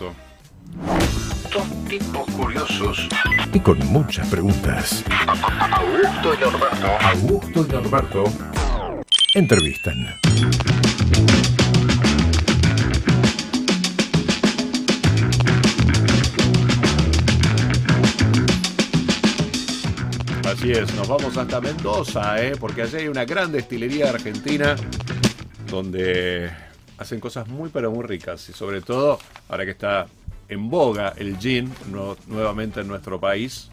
Dos tipos curiosos. Y con muchas preguntas. Augusto y Norberto. Augusto y Norberto entrevistan. Así es, nos vamos hasta Mendoza, ¿eh? porque allí hay una gran destilería argentina donde hacen cosas muy pero muy ricas y sobre todo ahora que está en boga el gin nuevamente en nuestro país,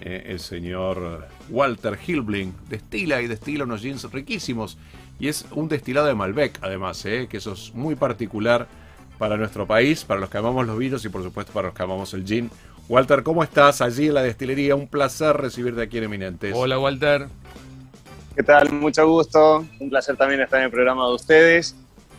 eh, el señor Walter Hilbling destila y destila unos gins riquísimos y es un destilado de Malbec además, ¿eh? que eso es muy particular para nuestro país, para los que amamos los vinos y por supuesto para los que amamos el gin. Walter, ¿cómo estás allí en la destilería? Un placer recibirte aquí en Eminentes. Hola, Walter. ¿Qué tal? Mucho gusto. Un placer también estar en el programa de ustedes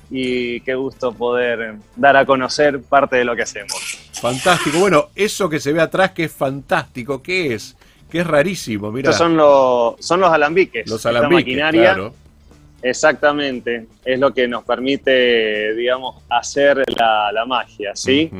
y qué gusto poder dar a conocer parte de lo que hacemos. Fantástico. Bueno, eso que se ve atrás que es fantástico, ¿qué es? Que es rarísimo, mira. Estos son los, son los alambiques. Los alambiques, maquinaria. Claro. Exactamente. Es lo que nos permite, digamos, hacer la, magia, ¿sí?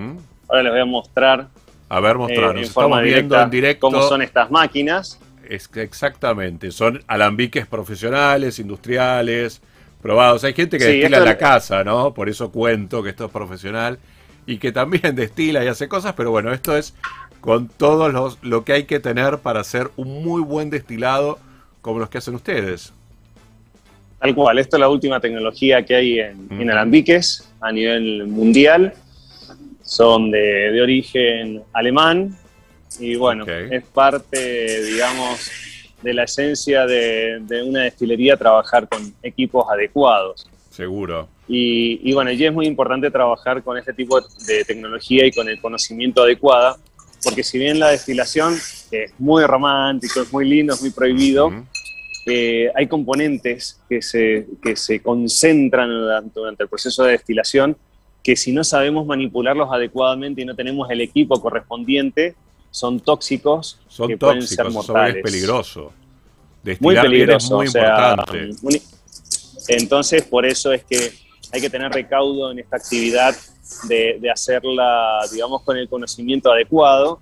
Ahora les voy a mostrar a ver, mostrarnos. Eh, Estamos viendo en directo cómo son estas máquinas. Es exactamente, son alambiques profesionales, industriales, probados. Hay gente que destila en la casa, ¿no? Por eso cuento que esto es profesional y que también destila y hace cosas, pero bueno, esto es con todo los, lo que hay que tener para hacer un muy buen destilado como los que hacen ustedes. Tal cual, esto es la última tecnología que hay en, en alambiques a nivel mundial son de, origen alemán y bueno, es parte, digamos, de la esencia de, una destilería trabajar con equipos adecuados. Seguro. Y, bueno, y es muy importante trabajar con este tipo de tecnología y con el conocimiento adecuado, porque si bien la destilación es muy romántico, es muy lindo, es muy prohibido, eh, hay componentes que se, que se concentran durante el proceso de destilación que si no sabemos manipularlos adecuadamente y no tenemos el equipo correspondiente, son tóxicos son que pueden ser mortales. es peligroso. muy peligroso. muy importante. entonces, por eso es que hay que tener recaudo en esta actividad de, hacerla, digamos, con el conocimiento adecuado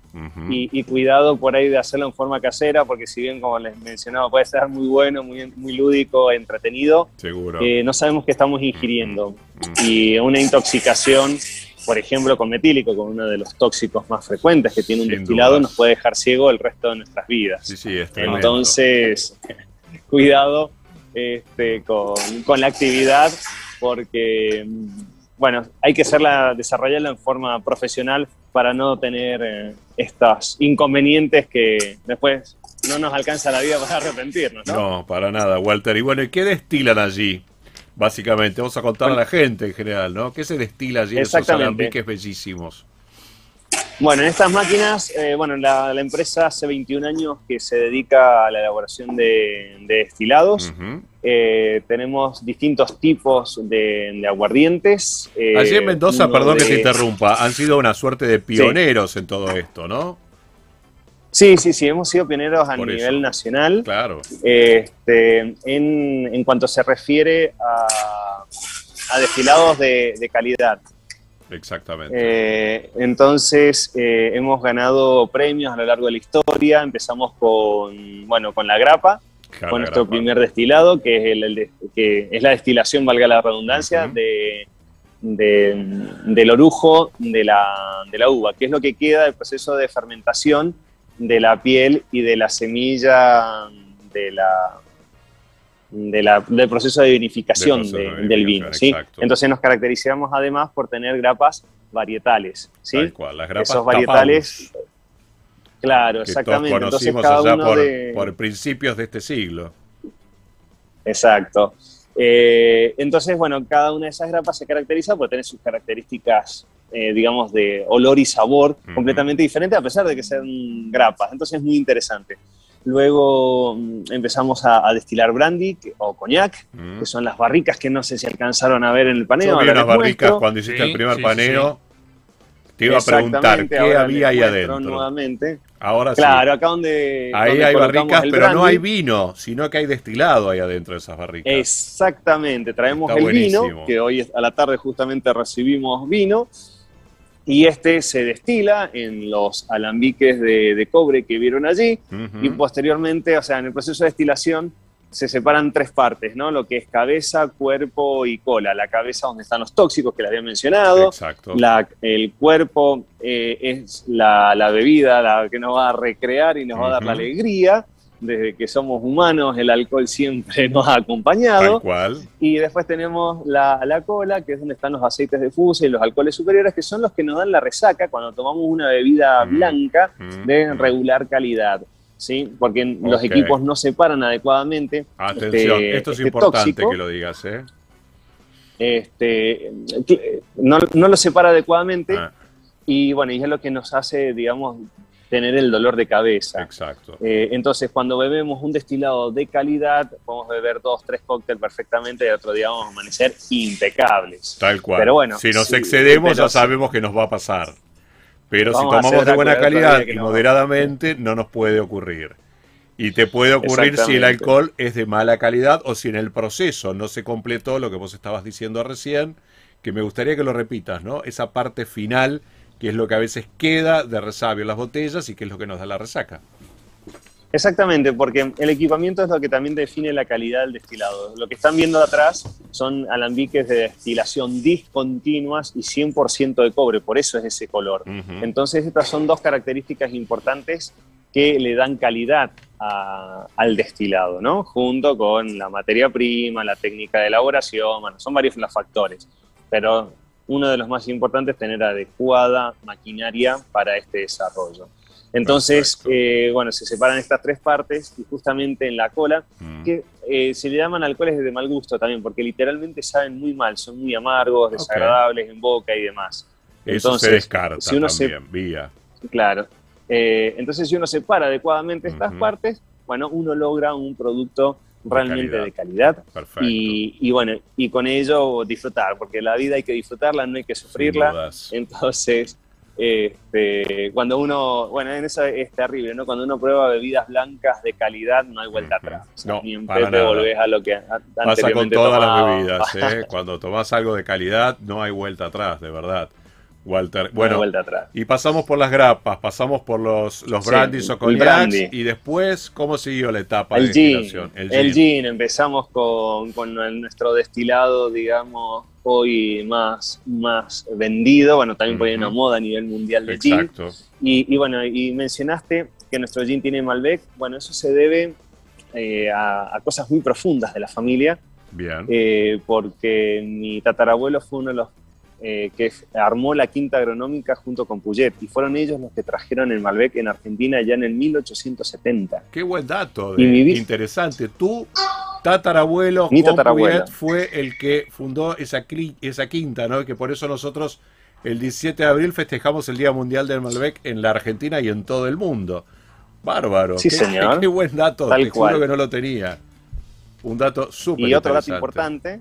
y, cuidado por ahí de hacerlo en forma casera, porque si bien, como les mencionaba, puede ser muy bueno, muy, muy lúdico, entretenido, Seguro. Eh, no sabemos qué estamos ingiriendo. Y una intoxicación, por ejemplo, con metílico, con uno de los tóxicos más frecuentes que tiene un destilado, nos puede dejar ciego el resto de nuestras vidas. Sí, sí, Entonces, cuidado este, con, con la actividad, porque bueno, hay que hacerla, desarrollarla en forma profesional para no tener eh, estos inconvenientes que después no nos alcanza la vida para arrepentirnos, ¿no? No, para nada, Walter. Y bueno, ¿y qué destilan allí? Básicamente, vamos a contar a la gente en general, ¿no? ¿Qué se destila allí en esos alambiques bellísimos? Bueno, en estas máquinas, eh, bueno, la, empresa hace 21 años que se dedica a la elaboración de, destilados. Eh, tenemos distintos tipos de, aguardientes. Eh, Allí en Mendoza, perdón que te interrumpa, han sido una suerte de pioneros en todo esto, ¿no? Sí, sí, sí, hemos sido pioneros a nivel nacional. Claro. Este, en, cuanto se refiere a, destilados de calidad. Exactamente. Eh, entonces eh, hemos ganado premios a lo largo de la historia. Empezamos con, bueno, con la grapa, con nuestro primer destilado, que es, el, que es la destilación, valga la redundancia, de, del orujo de la, de la uva, que es lo que queda del proceso de fermentación de la piel y de la semilla de la, del proceso de vinificación del vino. ¿sí? Entonces nos caracterizamos además por tener grapas varietales. ¿sí? las grapas Esos varietales. Claro, que exactamente. Todos conocimos allá por, por, principios de este siglo. Exacto. Eh, entonces, bueno, cada una de esas grapas se caracteriza por tener sus características, eh, digamos, de olor y sabor completamente diferentes, a pesar de que sean grapas. Entonces es muy interesante. Luego mm, empezamos a, destilar brandy o coñac, mm. que son las barricas que no sé si alcanzaron a ver en el paneo. Yo vi unas barricas cuando hiciste el primer paneo. Te iba a preguntar qué había ahí adentro. Nuevamente. Ahora claro, acá donde. Ahí hay barricas, pero no hay vino, sino que hay destilado ahí adentro de esas barricas. Exactamente, traemos el vino, que hoy a la tarde justamente recibimos vino. Y este se destila en los alambiques de, cobre que vieron allí y posteriormente, o sea, en el proceso de destilación se separan tres partes, ¿no? Lo que es cabeza, cuerpo y cola. La cabeza donde están los tóxicos que les había mencionado. Exacto. el cuerpo eh, es la, bebida la que nos va a recrear y nos va a dar la alegría desde que somos humanos, el alcohol siempre nos ha acompañado. cual. Y después tenemos la, cola, que es donde están los aceites de fusa y los alcoholes superiores, que son los que nos dan la resaca cuando tomamos una bebida mm. blanca mm. de regular calidad. ¿Sí? Porque los equipos no separan adecuadamente. Atención, este, esto es este importante que lo digas, ¿eh? Este, no, lo separa adecuadamente. Ah. Y bueno, y es lo que nos hace, digamos, tener el dolor de cabeza. Exacto. Eh, entonces, cuando bebemos un destilado de calidad, podemos beber dos, tres cócteles perfectamente y otro día vamos a amanecer impecables. Tal cual. Pero bueno, si nos excedemos ya sabemos que nos va a pasar. Pero si tomamos de buena calidad y moderadamente, no nos puede ocurrir. Y te puede ocurrir si el alcohol es de mala calidad o si en el proceso no se completó lo que vos estabas diciendo recién, que me gustaría que lo repitas, ¿no? Esa parte final que es lo que a veces queda de resabio en las botellas y que es lo que nos da la resaca. Exactamente, porque el equipamiento es lo que también define la calidad del destilado. Lo que están viendo atrás son alambiques de destilación discontinuas y 100% de cobre, por eso es ese color. Entonces estas son dos características importantes que le dan calidad al destilado, ¿no? Junto con la materia prima, la técnica de elaboración, bueno, son varios los factores, pero uno de los más importantes es tener adecuada maquinaria para este desarrollo. Entonces, eh, bueno, se separan estas tres partes y justamente en la cola, mm. que eh, se le llaman alcoholes de mal gusto también, porque literalmente saben muy mal, son muy amargos, desagradables en boca y demás. Eso se descarta si uno también, vía. Claro. Eh, entonces, si uno separa adecuadamente estas partes, bueno, uno logra un producto realmente de calidad. Y, bueno, y con ello disfrutar, porque la vida hay que disfrutarla, no hay que sufrirla. Entonces, este, cuando uno, bueno, en eso es terrible, ¿no? Cuando uno prueba bebidas blancas de calidad, no hay vuelta atrás. no, ni en para volvés a lo que Pasa con todas las bebidas, ¿eh? Cuando tomas algo de calidad, no hay vuelta atrás, de verdad. Walter. Bueno, y pasamos por las grapas, pasamos por los, los brandis o cognacs y después, ¿cómo siguió la etapa de destilación? El, gin. empezamos con, nuestro destilado, digamos, hoy más, más vendido, bueno, también por una moda a nivel mundial de Exacto. gin. Y, bueno, y mencionaste que nuestro gin tiene Malbec, bueno, eso se debe eh, a, cosas muy profundas de la familia. Bien. Eh, porque mi tatarabuelo fue uno de los eh, que armó la quinta agronómica junto con Puget, y fueron ellos los que trajeron el Malbec en Argentina ya en el 1870. Qué buen dato, interesante. Tú, tatarabuelo, Mi tatarabuelo. fue el que fundó esa, esa quinta, ¿no? Que por eso nosotros el 17 de abril festejamos el Día Mundial del Malbec en la Argentina y en todo el mundo. Bárbaro. Sí, señor. Qué buen dato, Tal te juro que no lo tenía. Un dato súper Y otro dato importante,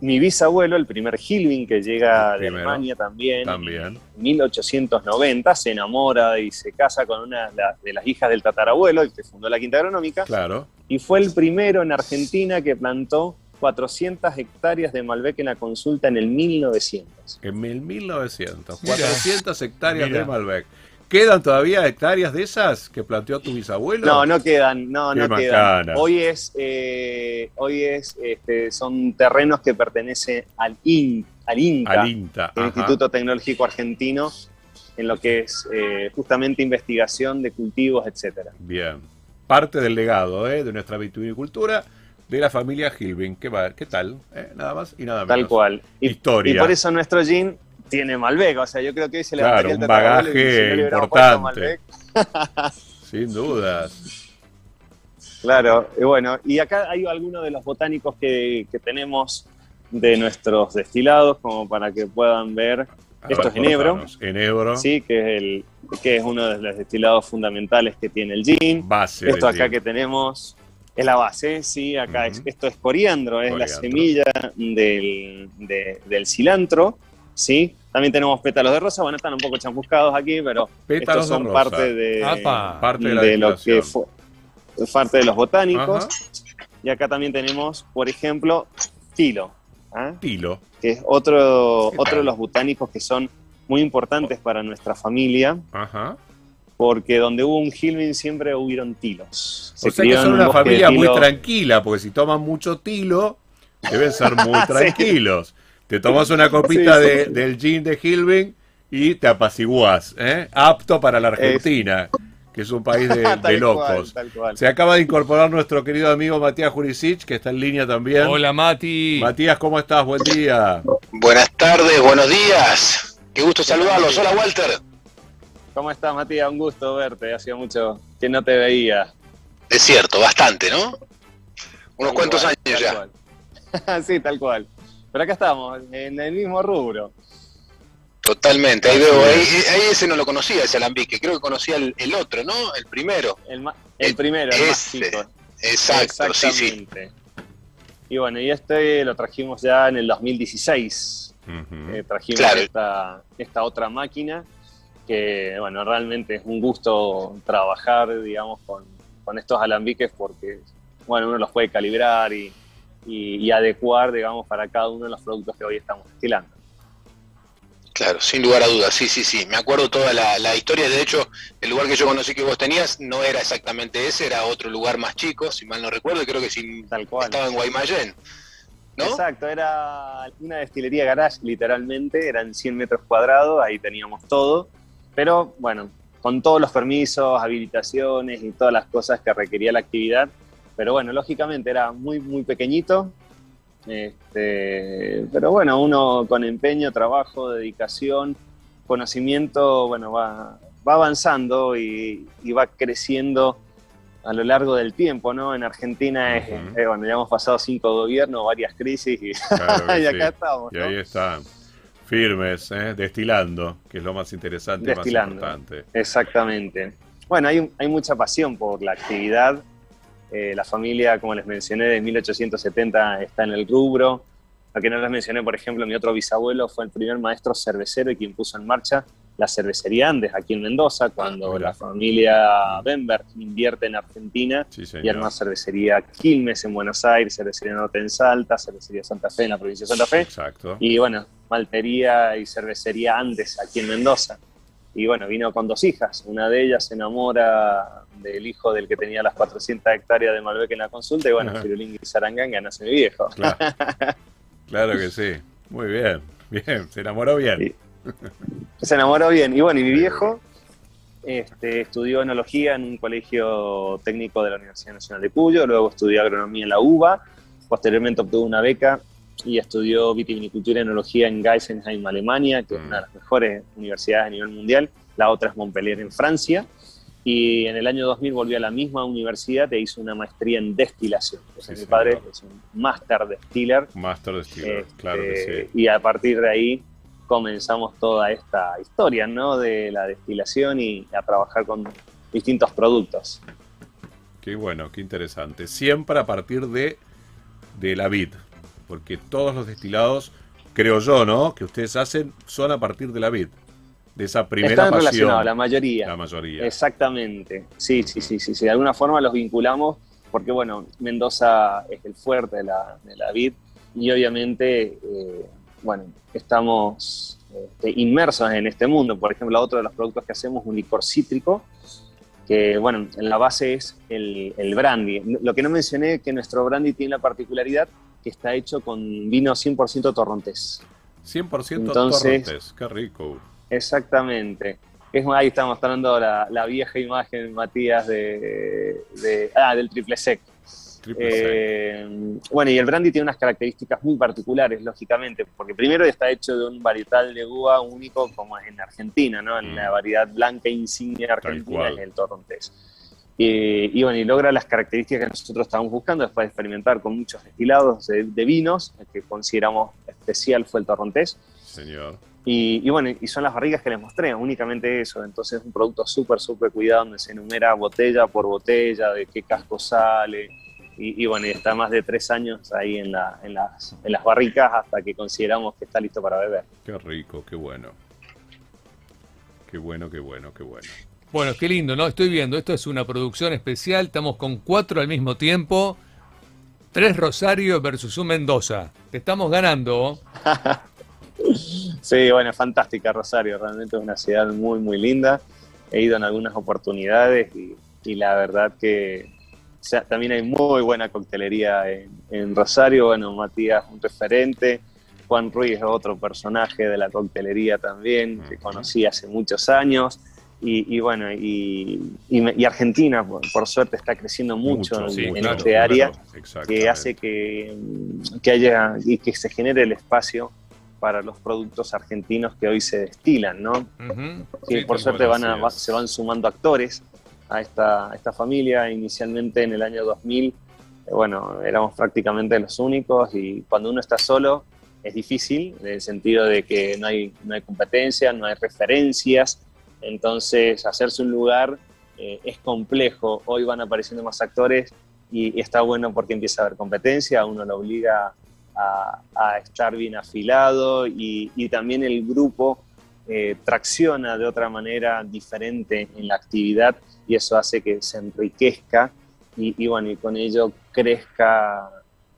mi bisabuelo, el primer Hilvin que llega de Alemania también, también, en 1890, se enamora y se casa con una de las hijas del tatarabuelo, el que fundó la Quinta Agronómica. Claro. Y fue el primero en Argentina que plantó 400 hectáreas de Malbec en la consulta en el 1900. En el 1900, 400 hectáreas de Malbec. ¿Quedan todavía hectáreas de esas que planteó tu bisabuelo? No, no quedan, no, no quedan. Hoy es, eh, hoy es, este, son terrenos que pertenecen al, IN, al INTA, el Instituto Tecnológico Argentino, en lo que es eh, justamente investigación de cultivos, etcétera. Bien, parte del legado eh, de nuestra vitivinicultura de la familia Gilvin. ¿Qué, ¿Qué tal? nada más y nada menos. Tal cual. Historia. Y por eso nuestro gin tiene Malbec. O sea, yo creo que hoy se le claro, un bagaje importante. Sin dudas. Claro, y bueno, y acá hay algunos de los botánicos que, tenemos de nuestros destilados, como para que puedan ver. Esto es enebro. Enebro. Sí, que es, el, que es uno de los destilados fundamentales que tiene el gin. Base. Esto acá que tenemos es la base, sí, acá esto es coriandro, es la semilla del, del cilantro ¿sí? También tenemos pétalos de rosa, bueno, están un poco champuscados aquí, pero pétalos estos son parte de, parte de, lo que fue parte de los botánicos. Y acá también tenemos, por ejemplo, tilo. Tilo. Que es otro, otro de los botánicos que son muy importantes para nuestra familia. Ajá. Porque donde hubo un Hilvin siempre hubieron tilos. o sea que son una familia muy tranquila, porque si toman mucho tilo, deben ser muy tranquilos. Te tomas una copita de, del gin de Hilvin y te apaciguás, ¿eh? apto para la Argentina, que es un país de, locos. Se acaba de incorporar nuestro querido amigo Matías Jurisic, que está en línea también. Hola Mati. Matías, ¿cómo estás? Buen día. Buenas tardes, buenos días. Qué gusto saludarlos. Hola Walter. ¿Cómo estás Matías? Un gusto verte. Hacía mucho que no te veía. Es cierto, bastante, ¿no? Unos cuantos años ya. sí, tal cual. Pero acá estamos, en el mismo rubro. Totalmente, ahí veo, ahí, ese no lo conocía, ese alambique, creo que conocía el, otro, ¿no? El primero. El, el primero, el más chico. Exacto, sí, sí. Y bueno, y este lo trajimos ya en el 2016. Eh, trajimos esta, esta otra máquina que, bueno, realmente es un gusto trabajar, digamos, con, con estos alambiques porque, bueno, uno los puede calibrar y, y, adecuar, digamos, para cada uno de los productos que hoy estamos destilando. Claro, sin lugar a dudas, sí, sí, sí. Me acuerdo toda la, historia. De hecho, el lugar que yo conocí que vos tenías no era exactamente ese, era otro lugar más chico, si mal no recuerdo, y creo que sí Tal cual. estaba en Guaymallén. ¿no? Exacto, era una destilería garage, literalmente, eran 100 metros cuadrados, ahí teníamos todo. Pero bueno, con todos los permisos, habilitaciones y todas las cosas que requería la actividad, pero bueno, lógicamente era muy, muy pequeñito. Este, pero bueno, uno con empeño, trabajo, dedicación, conocimiento, bueno, va, va avanzando y, va creciendo a lo largo del tiempo, ¿no? En Argentina, es, eh, bueno, ya hemos pasado cinco gobiernos, varias crisis y, acá estamos. Y ahí están, firmes, ¿eh? destilando, que es lo más interesante y más importante. Exactamente. Bueno, hay, hay mucha pasión por la actividad eh, la familia, como les mencioné, de 1870 está en el rubro. Lo que no les mencioné, por ejemplo, mi otro bisabuelo fue el primer maestro cervecero y quien puso en marcha la cervecería Andes aquí en Mendoza, cuando la familia Bemberg invierte en Argentina y en una cervecería Quilmes en Buenos Aires, cervecería Norte en Salta, cervecería Santa Fe en la provincia de Santa Fe. Exacto. Y bueno, maltería y cervecería Andes aquí en Mendoza. Y bueno, vino con dos hijas. Una de ellas se enamora del hijo del que tenía las 400 hectáreas de Malbec en la consulta. Y bueno, Firulín y Saranganga nace mi viejo. Claro. que sí. Muy bien. Bien, se enamoró bien. Se enamoró bien. Y bueno, y mi viejo este, estudió enología en un colegio técnico de la Universidad Nacional de Cuyo. Luego estudió agronomía en la UBA. Posteriormente obtuvo una beca y estudió vitivinicultura y enología en Geisenheim, Alemania, que es una de las mejores universidades a nivel mundial. La otra es Montpellier en Francia. Y en el año 2000 volvió a la misma universidad e hizo una maestría en destilación. mi padre es un máster distiller. Máster distiller, este, claro que sí. Y a partir de ahí comenzamos toda esta historia ¿no? de la destilación y a trabajar con distintos productos. Qué bueno, qué interesante. Siempre a partir de, de la vid, porque todos los destilados, creo yo, ¿no? Que ustedes hacen son a partir de la vid, de esa primera Están pasión. relacionados, la mayoría. La mayoría. Exactamente. Sí, sí, sí, sí, De alguna forma los vinculamos porque, bueno, Mendoza es el fuerte de la, de la vid y obviamente, eh, bueno, estamos este, inmersos en este mundo. Por ejemplo, otro de los productos que hacemos es un licor cítrico, que bueno, en la base es el, el, brandy. Lo que no mencioné es que nuestro brandy tiene la particularidad que está hecho con vino 100% torrontés. 100% torrontés, qué rico. Exactamente. Es, ahí está mostrando la, la vieja imagen, Matías, de, de ah, del triple sec. Eh, bueno, y el brandy tiene unas características muy particulares, lógicamente, porque primero está hecho de un varietal de uva único como es en Argentina, ¿no? En la mm. variedad blanca insignia argentina es el torrontés. Y bueno, y logra las características que nosotros estamos buscando después de experimentar con muchos destilados de, vinos, el que consideramos especial fue el torrontés. Señor. Y, bueno, y son las barrigas que les mostré, únicamente eso. Entonces es un producto súper, súper cuidado, donde se enumera botella por botella, de qué casco sale, y, bueno, y está más de tres años ahí en, la, en, las, en las barricas hasta que consideramos que está listo para beber. Qué rico, qué bueno. Qué bueno, qué bueno, qué bueno. Bueno, qué lindo, ¿no? Estoy viendo, esto es una producción especial, estamos con cuatro al mismo tiempo. Tres Rosario versus un Mendoza. Te estamos ganando. Sí, bueno, fantástica Rosario, realmente es una ciudad muy, muy linda. He ido en algunas oportunidades y, la verdad que también hay muy buena coctelería en, Rosario. Bueno, Matías, un referente. Juan Ruiz es otro personaje de la coctelería también, que conocí hace muchos años. Y, bueno, y, Argentina, por, suerte, está creciendo mucho, en, este área, que hace que, que, haya y que se genere el espacio para los productos argentinos que hoy se destilan, ¿no? que por suerte van se van sumando actores a esta, esta familia. Inicialmente en el año 2000, eh, bueno, éramos prácticamente los únicos y cuando uno está solo es difícil, en el sentido de que no hay, no hay competencia, no hay referencias, entonces hacerse un lugar eh, es complejo. Hoy van apareciendo más actores y, está bueno porque empieza a haber competencia, uno lo obliga a, estar bien afilado y, también el grupo eh, tracciona de otra manera diferente en la actividad y eso hace que se enriquezca y, bueno, y con ello crezca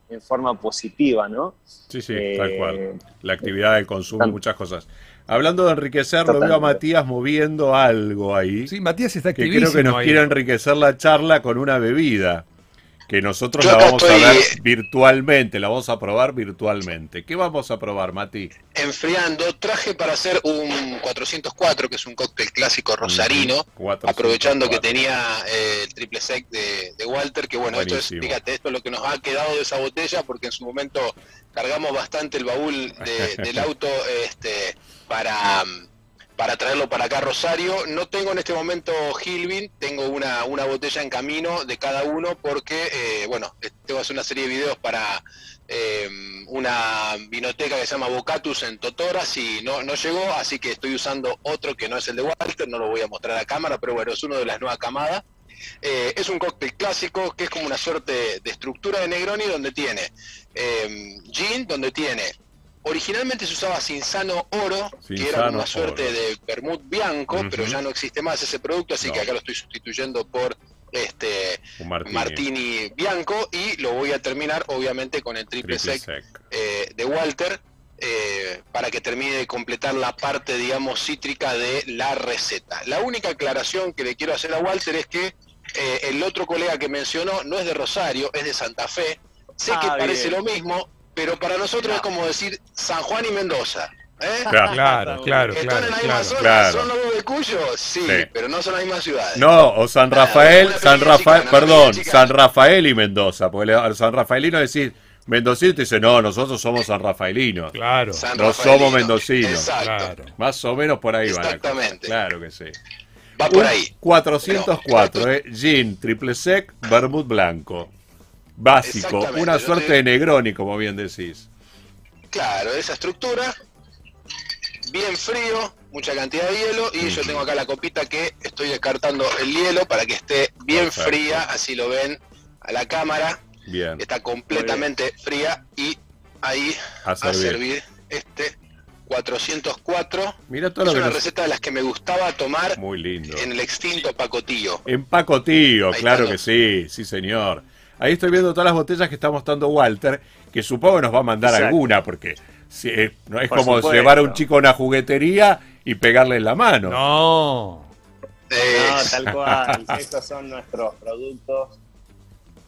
en forma positiva, ¿no? Sí, sí, tal cual. Eh, la actividad, el consumo, muchas cosas. Hablando de enriquecer, lo veo a Matías moviendo algo ahí. Sí, Matías está Que creo que nos quiere enriquecer la charla con una bebida que nosotros la vamos a ver virtualmente, la vamos a probar virtualmente. ¿Qué vamos a probar, Mati? Enfriando, traje para hacer un 404, que es un cóctel clásico rosarino, aprovechando que tenía eh, el triple sec de, Walter, que bueno, esto es, fíjate, esto es lo que nos ha quedado de esa botella, porque en su momento cargamos bastante el baúl del auto este, para para traerlo para acá Rosario. No tengo en este momento Gilvin, tengo una, una botella en camino de cada uno porque, eh, bueno, tengo que hacer una serie de videos para eh, una vinoteca que se llama Bocatus en Totoras y no, no llegó, así que estoy usando otro que no es el de Walter, no lo voy a mostrar a cámara, pero bueno, es uno de las nuevas camadas. Eh, es un cóctel clásico que es como una suerte de estructura de Negroni donde tiene gin, donde tiene Originalmente se usaba Cinzano Oro, que era una suerte de vermut bianco, pero ya no existe más ese producto, así que acá lo estoy sustituyendo por este martini. bianco y lo voy a terminar obviamente con el triple, sec, eh, de Walter eh, para que termine de completar la parte digamos cítrica de la receta. La única aclaración que le quiero hacer a Walter es que eh, el otro colega que mencionó no es de Rosario, es de Santa Fe. Sé que ah, parece lo mismo, pero para nosotros es como decir San Juan y Mendoza. ¿eh? Claro, claro, claro. ¿Están en la misma zona? ¿Son los de Cuyo? Sí, pero no son las mismas ciudades. No, o San Rafael, San Rafael, perdón, San Rafael y Mendoza, porque al San Rafaelino decir mendocino te dice, no, nosotros somos san rafaelinos. Claro. no somos mendocinos. Claro. Más o menos por ahí va. Exactamente. Claro que sí. Va por ahí. 404, eh, gin, triple sec, vermut blanco básico, una suerte de Negroni, como bien decís. Claro, esa estructura, bien frío, mucha cantidad de hielo, y yo tengo acá la copita que estoy descartando el hielo para que esté bien fría, así lo ven a la cámara. Bien. Está completamente fría y ahí a servir, este 404. Mira todo es una receta de las que me gustaba tomar Muy lindo. en el extinto Pacotillo. En Pacotillo, claro que sí, sí señor. Ahí estoy viendo todas las botellas que está mostrando Walter, que supongo que nos va a mandar alguna, porque eh, no es como llevar a un chico a una juguetería y pegarle en la mano. No. No, tal cual. Estos son nuestros productos,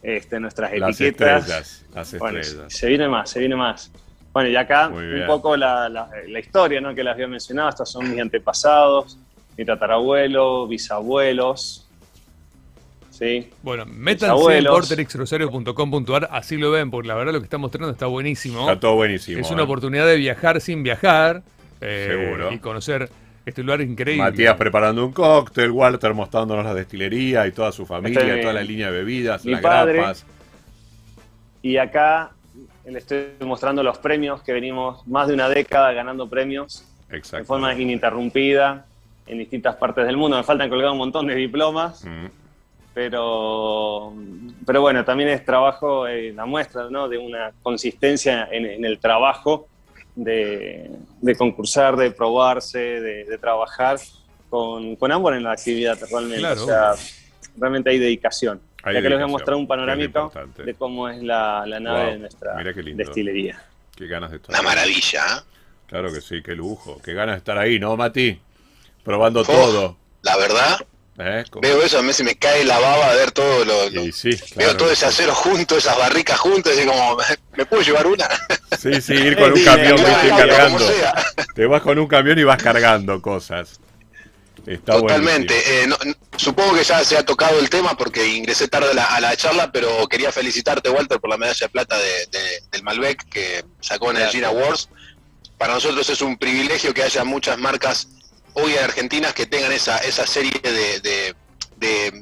este, nuestras etiquetas. Las estrellas, se viene más, se viene más. Bueno, y acá un poco la, la, historia ¿no? que les había mencionado. Estos son mis antepasados, mi tatarabuelo, bisabuelos, bueno, métanse en porterixrosario.com.ar, así lo ven, porque la verdad lo que está mostrando está buenísimo. Está todo buenísimo. Es una ¿eh? oportunidad de viajar sin viajar. Eh, Seguro. Y conocer este lugar increíble. Matías preparando un cóctel, Walter mostrándonos la destilería y toda su familia, este, toda la línea de bebidas, las grapas. Y acá le estoy mostrando los premios que venimos más de una década ganando premios de forma ininterrumpida en distintas partes del mundo. Me faltan colgar un montón de diplomas. Mm pero, pero bueno, también es trabajo, eh, la muestra ¿no? de una consistencia en, el trabajo, de, concursar, de probarse, de, trabajar con, con, ambos en la actividad realmente. O sea, realmente hay dedicación. ya que les voy a mostrar un panorámico de cómo es la, la nave de nuestra destilería. Qué ganas de esto. Una maravilla. ¿eh? Claro que sí, qué lujo. Qué ganas de estar ahí, ¿no, Mati? Probando todo. La verdad, ¿Eh? Veo eso, a mí se me cae la baba a ver todo lo. veo todo ese acero junto, esas barricas juntas, y como, ¿me puedo llevar una? Sí, sí, ir con un camión que cargando. Te vas con un camión y vas cargando cosas. Totalmente. Eh, supongo que ya se ha tocado el tema porque ingresé tarde a la, charla, pero quería felicitarte, Walter, por la medalla de plata del Malbec que sacó en el Gina Awards. Para nosotros es un privilegio que haya muchas marcas hoy en Argentina que tengan esa, esa serie de,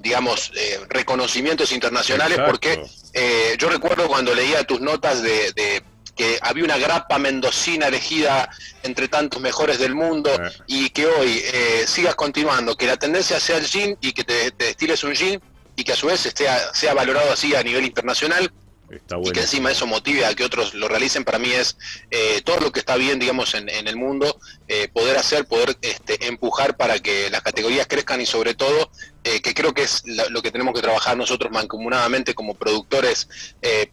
digamos, eh, reconocimientos internacionales, porque eh, yo recuerdo cuando leía tus notas de, que había una grapa mendocina elegida entre tantos mejores del mundo y que hoy eh, sigas continuando, que la tendencia sea el gin y que te, te destiles un gin y que a su vez esté, sea valorado así a nivel internacional, y que encima eso motive a que otros lo realicen, para mí es eh, todo lo que está bien, digamos, en, el mundo, eh, poder hacer, poder este, empujar para que las categorías crezcan y sobre todo, eh, que creo que es lo, que tenemos que trabajar nosotros mancomunadamente como productores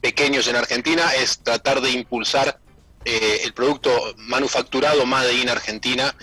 pequeños en Argentina, es tratar de impulsar el producto manufacturado Made in Argentina,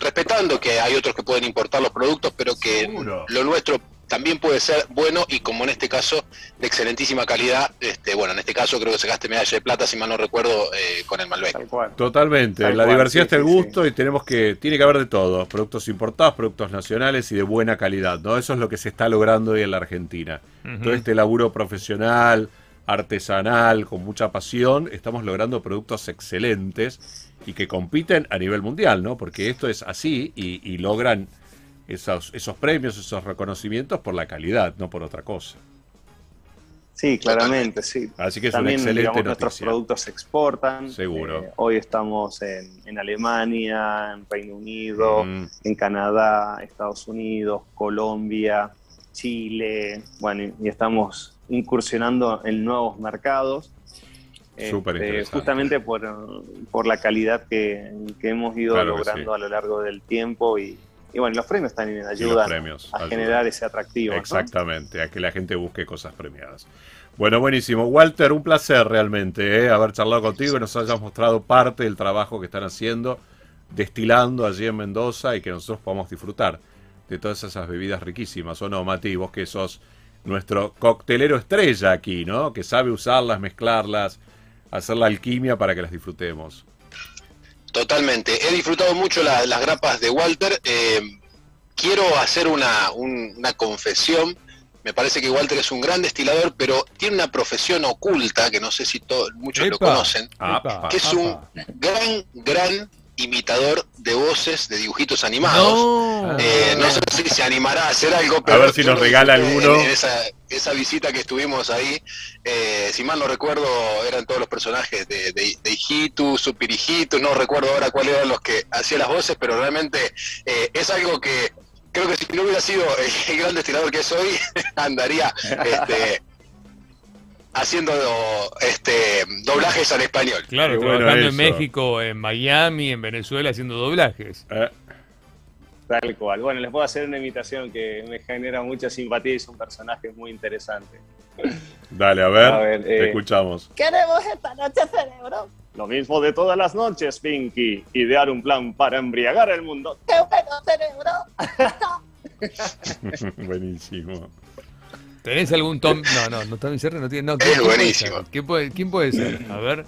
respetando que hay otros que pueden importar los productos, pero que lo nuestro también puede ser bueno y como en este caso de excelentísima calidad, este, bueno, en este caso creo que se gaste medalla de plata, si mal no recuerdo, eh, con el Malbec. Totalmente, la diversidad está el gusto y tenemos que, tiene que haber de todo, productos importados, productos nacionales y de buena calidad, ¿no? Eso es lo que se está logrando hoy en la Argentina. Todo este laburo profesional, artesanal, con mucha pasión, estamos logrando productos excelentes y que compiten a nivel mundial, ¿no? Porque esto es así y logran esos, esos premios, esos reconocimientos por la calidad, no por otra cosa. Sí, claramente, sí. Así que es También, una excelente nuestros productos se exportan. Seguro. Eh, hoy estamos en, Alemania, en Reino Unido, en Canadá, Estados Unidos, Colombia, Chile, bueno, y, estamos incursionando en nuevos mercados. Este, justamente por, la calidad que, hemos ido logrando a lo largo del tiempo y, y bueno, los premios también ayudan a generar ese atractivo. Exactamente, a que la gente busque cosas premiadas. Bueno, buenísimo. Walter, un placer realmente ¿eh? haber charlado contigo y nos hayas mostrado parte del trabajo que están haciendo, destilando allí en Mendoza y que nosotros podamos disfrutar de todas esas bebidas riquísimas, ¿o no, Mati? Vos que sos nuestro coctelero estrella aquí, ¿no? Que sabe usarlas, mezclarlas, hacer la alquimia para que las disfrutemos. Totalmente. He disfrutado mucho las grapas de Walter. Eh, quiero hacer una, confesión. Me parece que Walter es un gran destilador, pero tiene una profesión oculta que no sé si muchos lo conocen, que es un gran, gran imitador de voces de dibujitos animados. No, eh, no sé si se animará a hacer algo, pero a ver si nos regala alguno. esa, visita que estuvimos ahí, eh, si mal no recuerdo, eran todos los personajes de, de, de Hijitu, no recuerdo ahora cuáles eran los que hacían las voces, pero realmente eh, es algo que creo que si no hubiera sido el gran destilador que soy, andaría este, haciendo este doblajes al español. Claro, trabajando en México, en Miami, en Venezuela haciendo doblajes. Eh. Tal cual. Bueno, les puedo hacer una invitación que me genera mucha simpatía y es un personaje muy interesante. Dale, a ver, te eh, escuchamos. ¿Queremos esta noche, cerebro? Lo mismo de todas las noches, Pinky. Idear un plan para embriagar el mundo. ¡Qué bueno, cerebro! Buenísimo. ¿Tenés algún Tom? No, no, no Tommy Jerry no tiene. No, es buenísimo. ¿Quién puede, ¿Quién puede ser? A ver,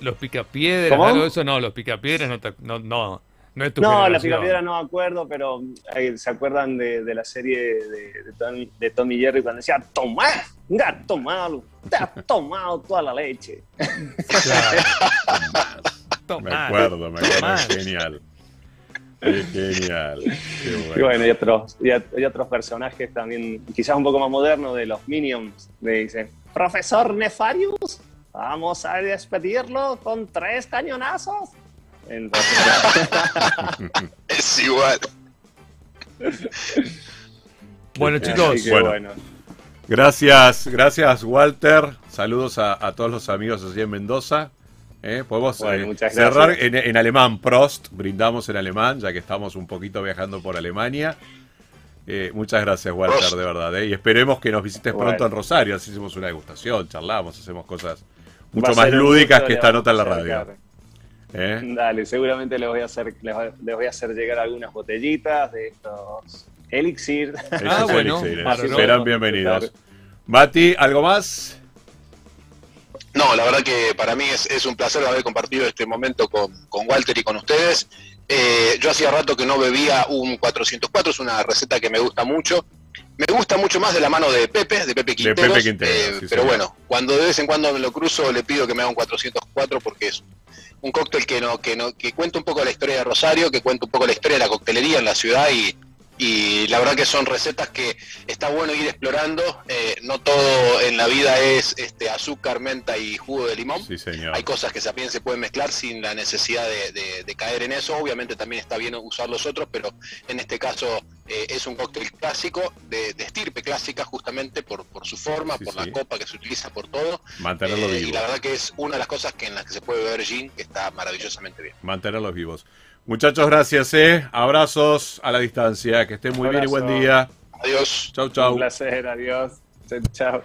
los picapiedras, algo de eso. No, los picapiedras no, no, no, no es tu No, los picapiedras no me acuerdo, pero se acuerdan de, de la serie de, de, Tommy, de Tommy Jerry cuando decía: Toma, gato malo, te has tomado toda la leche. Claro. me acuerdo, me acuerdo, genial. Qué genial. Y bueno, y otros, y, otros personajes también, quizás un poco más modernos, de los Minions. Le dicen, profesor Nefarius, vamos a despedirlo con tres cañonazos. es igual. Bueno, chicos. Bueno. Gracias, gracias Walter. Saludos a, a todos los amigos allí en Mendoza. ¿Eh? Podemos eh, cerrar en, alemán, Prost, brindamos en alemán, ya que estamos un poquito viajando por Alemania. Eh, muchas gracias, Walter, de verdad. Y esperemos que nos visites pronto en Rosario, así hacemos una degustación, charlamos, hacemos cosas mucho más lúdicas que esta nota en la radio. ¿Eh? Dale, seguramente les voy, a hacer, les voy a hacer llegar algunas botellitas de estos elixir. Ah, bueno, serán bienvenidos. Mati, ¿algo más? No, la verdad que para mí es, un placer haber compartido este momento con, Walter y con ustedes. Eh, yo hacía rato que no bebía un 404, es una receta que me gusta mucho. Me gusta mucho más de la mano de Pepe, de Pepe Quinteros. Eh, pero bueno, cuando de vez en cuando me lo cruzo, le pido que me haga un 404 porque es un cóctel que no, que no, que cuenta un poco la historia de Rosario, que cuenta un poco la historia de la coctelería en la ciudad y, y la verdad que son recetas que está bueno ir explorando. Eh, no todo en la vida es este azúcar, menta y jugo de limón. Sí, señor. Hay cosas que también se pueden mezclar sin la necesidad de, caer en eso. Obviamente también está bien usar los otros, pero en este caso eh, es un cóctel clásico, de, estirpe clásica justamente por, por su forma, por la copa que se utiliza, por todo. Mantenerlo eh, Y la verdad que es una de las cosas que en las que se puede beber gin que está maravillosamente bien. Mantenerlos vivos. Muchachos, gracias, eh. Abrazos a la distancia. Que estén muy bien y buen día. Adiós. Chau, chau. Un placer, adiós. Chau.